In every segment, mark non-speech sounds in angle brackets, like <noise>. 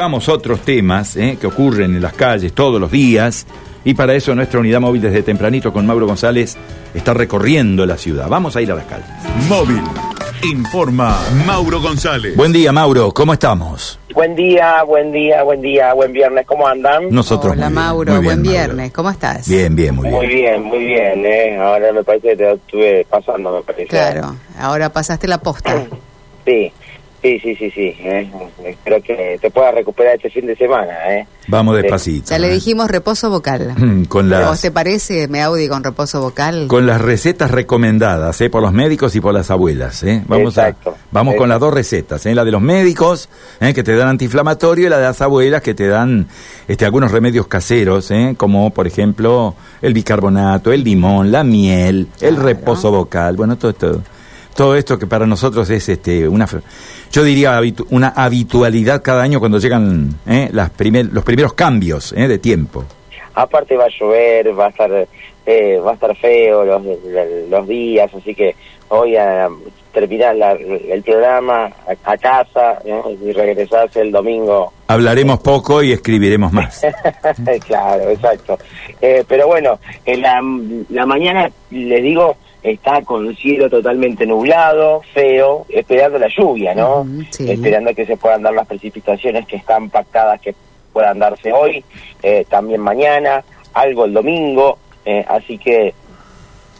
Vamos otros temas eh, que ocurren en las calles todos los días y para eso nuestra unidad móvil desde tempranito con Mauro González está recorriendo la ciudad. Vamos a ir a las calles. Móvil. Informa Mauro González. Buen día, Mauro. ¿Cómo estamos? Buen día, buen día, buen día, buen viernes. ¿Cómo andan? Nosotros Hola muy bien, Mauro, muy bien, buen Mauro. viernes, ¿cómo estás? Bien, bien, muy bien. Muy bien, muy bien. ¿eh? Ahora me parece que te estuve pasando, me parece. Claro, ahora pasaste la posta. Sí, sí, sí, sí, sí. ¿eh? Espero que te puedas recuperar este fin de semana. ¿eh? Vamos Sí. despacito. Ya le eh. dijimos reposo vocal. <laughs> Con ¿Vos las, te parece, me Audi, con reposo vocal? con las recetas recomendadas eh, por los médicos y por las abuelas. eh. Vamos, a, Exacto. vamos con Eh. las dos recetas. eh, La de los médicos, eh, que te dan antiinflamatorio, y la de las abuelas, que te dan este, algunos remedios caseros, eh, como por ejemplo el bicarbonato, el limón, la miel, el Claro. reposo vocal. Bueno, todo esto. Todo esto que para nosotros es este una yo diría habitu- una habitualidad cada año cuando llegan eh, las primer- los primeros cambios eh, de tiempo. Aparte va a llover, va a estar, eh, va a estar feo los, los días, así que hoy a terminar la- el programa a, a casa y regresás el domingo Hablaremos poco y escribiremos más. <laughs> claro, exacto. Eh, pero bueno, en la, la mañana, les digo, está con cielo totalmente nublado, feo, esperando la lluvia, ¿no? Sí. Esperando que se puedan dar las precipitaciones que están pactadas, que puedan darse hoy, eh, también mañana, algo el domingo, eh, así que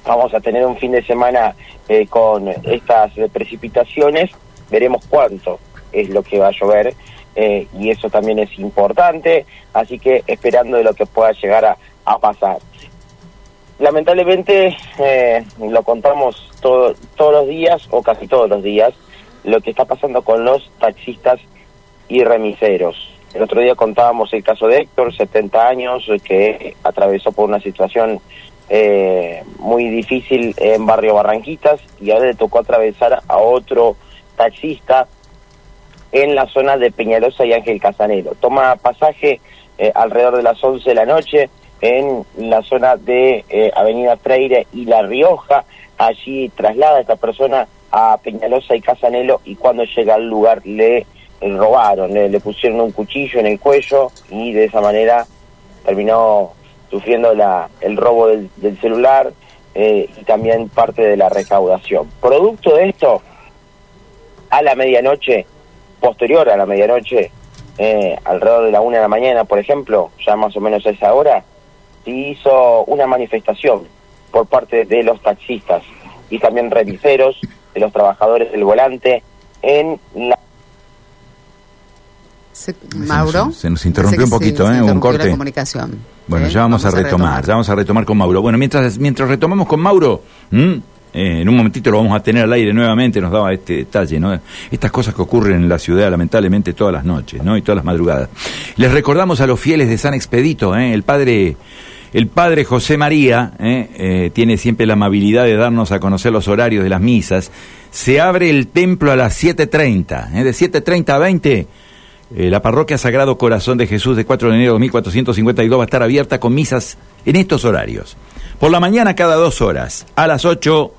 vamos a tener un fin de semana eh, con estas precipitaciones, veremos cuánto es lo que va a llover y eso también es importante, así que esperando de lo que pueda llegar a, a pasar. Lamentablemente eh, lo contamos todo- todos los días o casi todos los días lo que está pasando con los taxistas y remiseros. El otro día contábamos el caso de Héctor, 70 años, que atravesó por una situación eh, muy difícil en Barrio Barranquitas y ahora le tocó atravesar a otro taxista en la zona de Peñalosa y Ángel Casanelo. Toma pasaje eh, alrededor de las 11 de la noche en la zona de eh, Avenida Freire y La Rioja. Allí traslada a esta persona a Peñalosa y Casanelo y cuando llega al lugar le robaron, le, le pusieron un cuchillo en el cuello y de esa manera terminó sufriendo la, el robo del, del celular eh, y también parte de la recaudación. Producto de esto, a la medianoche, posterior a la medianoche, eh, alrededor de la una de la mañana, por ejemplo, ya más o menos a esa hora, se hizo una manifestación por parte de los taxistas y también remiseros, de los trabajadores del volante, en la Se- Mauro. se nos interrumpió un poquito, se- ¿eh? se Un corte. la comunicación. Bueno, ¿eh? ya vamos, a, retomar, ya vamos a retomar con Mauro. Bueno, mientras, mientras retomamos con Mauro, ¿m? Eh, en un momentito lo vamos a tener al aire nuevamente, nos daba este detalle, ¿no? Estas cosas que ocurren en la ciudad lamentablemente todas las noches, ¿no? Y todas las madrugadas. Les recordamos a los fieles de San Expedito, ¿eh? El padre... El padre José María ¿eh? Eh, tiene siempre la amabilidad de darnos a conocer los horarios de las misas. Se abre el templo a las 7.30, ¿eh? de 7.30 a 20 eh, la parroquia Sagrado Corazón de Jesús de 4 de enero de 1452 va a estar abierta con misas en estos horarios. Por la mañana cada dos horas, a las 8,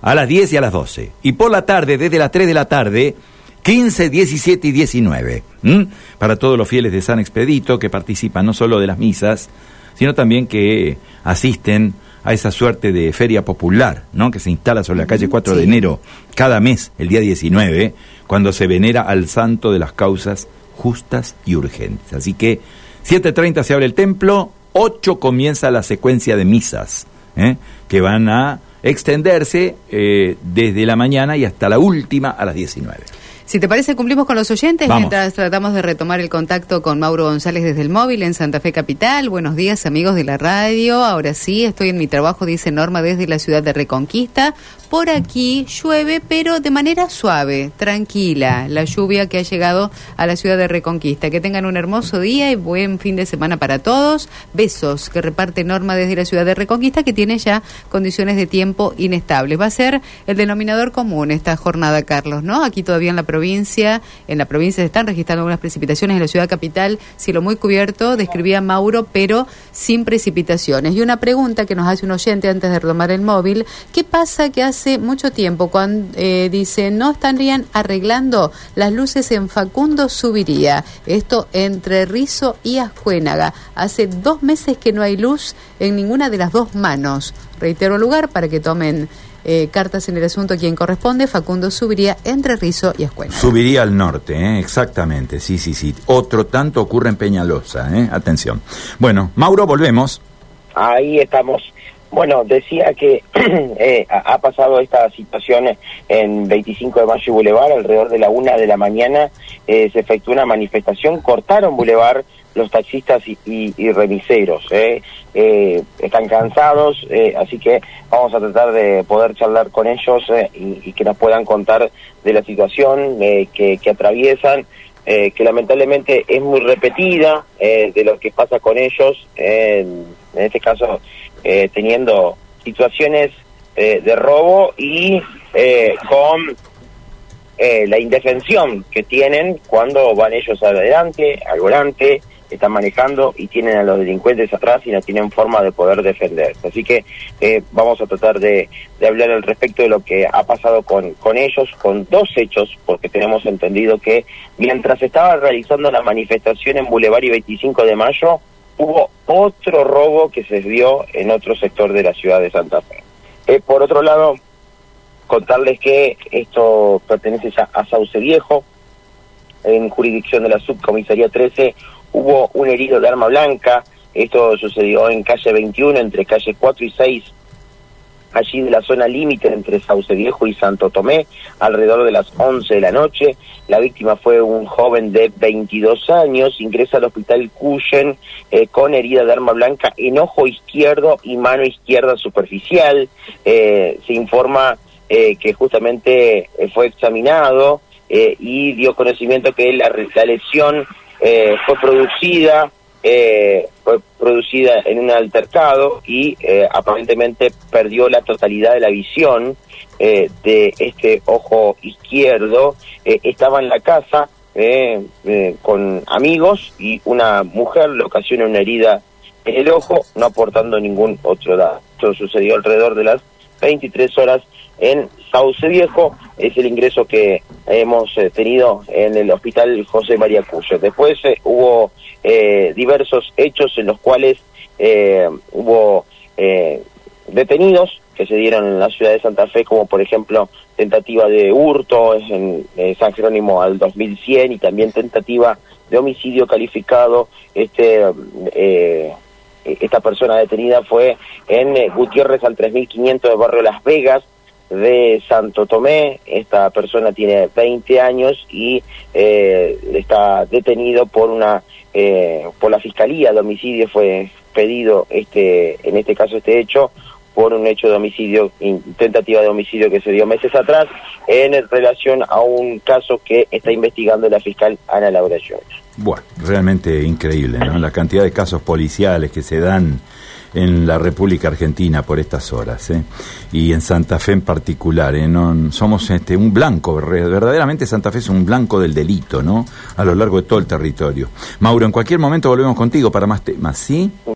a las 10 y a las 12. Y por la tarde, desde las 3 de la tarde, 15, 17 y 19. ¿m? Para todos los fieles de San Expedito que participan no solo de las misas, sino también que asisten a esa suerte de feria popular, ¿no? Que se instala sobre la calle 4 de enero cada mes, el día 19, cuando se venera al santo de las causas justas y urgentes. Así que 7.30 se abre el templo, 8 comienza la secuencia de misas, ¿eh? que van a extenderse eh, desde la mañana y hasta la última a las 19. Si te parece, cumplimos con los oyentes Vamos. mientras tratamos de retomar el contacto con Mauro González desde el móvil en Santa Fe Capital. Buenos días, amigos de la radio. Ahora sí, estoy en mi trabajo, dice Norma, desde la ciudad de Reconquista. Por aquí llueve, pero de manera suave, tranquila, la lluvia que ha llegado a la ciudad de Reconquista. Que tengan un hermoso día y buen fin de semana para todos. Besos que reparte Norma desde la ciudad de Reconquista, que tiene ya condiciones de tiempo inestables. Va a ser el denominador común esta jornada, Carlos, ¿no? Aquí todavía en la provincia, en la provincia se están registrando algunas precipitaciones en la ciudad capital, cielo muy cubierto, describía Mauro, pero sin precipitaciones. Y una pregunta que nos hace un oyente antes de retomar el móvil, ¿qué pasa que hace mucho tiempo cuando eh, dice no estarían arreglando las luces en Facundo Subiría? Esto entre Rizo y Ascuénaga. Hace dos meses que no hay luz en ninguna de las dos manos. Reitero lugar para que tomen eh, cartas en el asunto quien corresponde, Facundo subiría entre Rizo y Escuela. Subiría al norte, ¿eh? exactamente, sí, sí, sí. Otro tanto ocurre en Peñalosa, ¿eh? atención. Bueno, Mauro, volvemos. Ahí estamos. Bueno, decía que <clears throat> eh, ha pasado esta situación en 25 de mayo y Boulevard, alrededor de la una de la mañana eh, se efectuó una manifestación, cortaron Boulevard los taxistas y, remiseros. ¿eh? Eh, están cansados, eh, así que vamos a tratar de poder charlar con ellos y, que nos puedan contar de la situación que, atraviesan, que lamentablemente es muy repetida de lo que pasa con ellos, en este caso teniendo situaciones de robo y con la indefensión que tienen cuando van ellos adelante, al volante, están manejando y tienen a los delincuentes atrás y no tienen forma de poder defenderse. Así que eh, vamos a tratar de, hablar al respecto de lo que ha pasado con, con ellos, con dos hechos, porque tenemos entendido que mientras estaba realizando la manifestación en Boulevard y 25 de Mayo, hubo otro robo que se dio en otro sector de la ciudad de Santa Fe. Eh, por otro lado, contarles que esto pertenece ya a Sauce Viejo, en jurisdicción de la subcomisaría 13 hubo un herido de arma blanca, esto sucedió en calle 21, entre calle 4 y 6, allí de la zona límite entre Sauce Viejo y Santo Tomé, alrededor de las 11 de la noche. La víctima fue un joven de 22 años, ingresa al hospital Cuyen eh, con herida de arma blanca en ojo izquierdo y mano izquierda superficial. Eh, se informa eh, que justamente fue examinado y dio conocimiento que la, la lesión eh, fue producida eh, fue producida en un altercado y eh, aparentemente perdió la totalidad de la visión de este ojo izquierdo. estaba en la casa con amigos y una mujer le ocasiona una herida en el ojo, no aportando ningún otro dato. Esto sucedió alrededor de las 23 horas en Sauce Viejo, es el ingreso que hemos eh, tenido en el hospital José María Cuyo. Después eh, hubo eh, diversos hechos en los cuales hubo detenidos que se dieron en la ciudad de Santa Fe, como por ejemplo tentativa de hurto en San Jerónimo al 2100 y también tentativa de homicidio calificado. Este esta persona detenida fue en Gutiérrez al 3500 de barrio Las Vegas, de Santo Tomé. Esta persona tiene 20 años y eh, está detenido por una eh, por la fiscalía de homicidio fue pedido este en este caso este hecho por un hecho de homicidio tentativa de homicidio que se dio meses atrás en relación a un caso que está investigando la fiscal Ana Laura Jones. Bueno, realmente increíble, ¿no? La cantidad de casos policiales que se dan en la República Argentina por estas horas, ¿eh? y en Santa Fe en particular. ¿eh? No, somos este, un blanco, verdaderamente Santa Fe es un blanco del delito, ¿no? A lo largo de todo el territorio. Mauro, en cualquier momento volvemos contigo para más temas, ¿sí?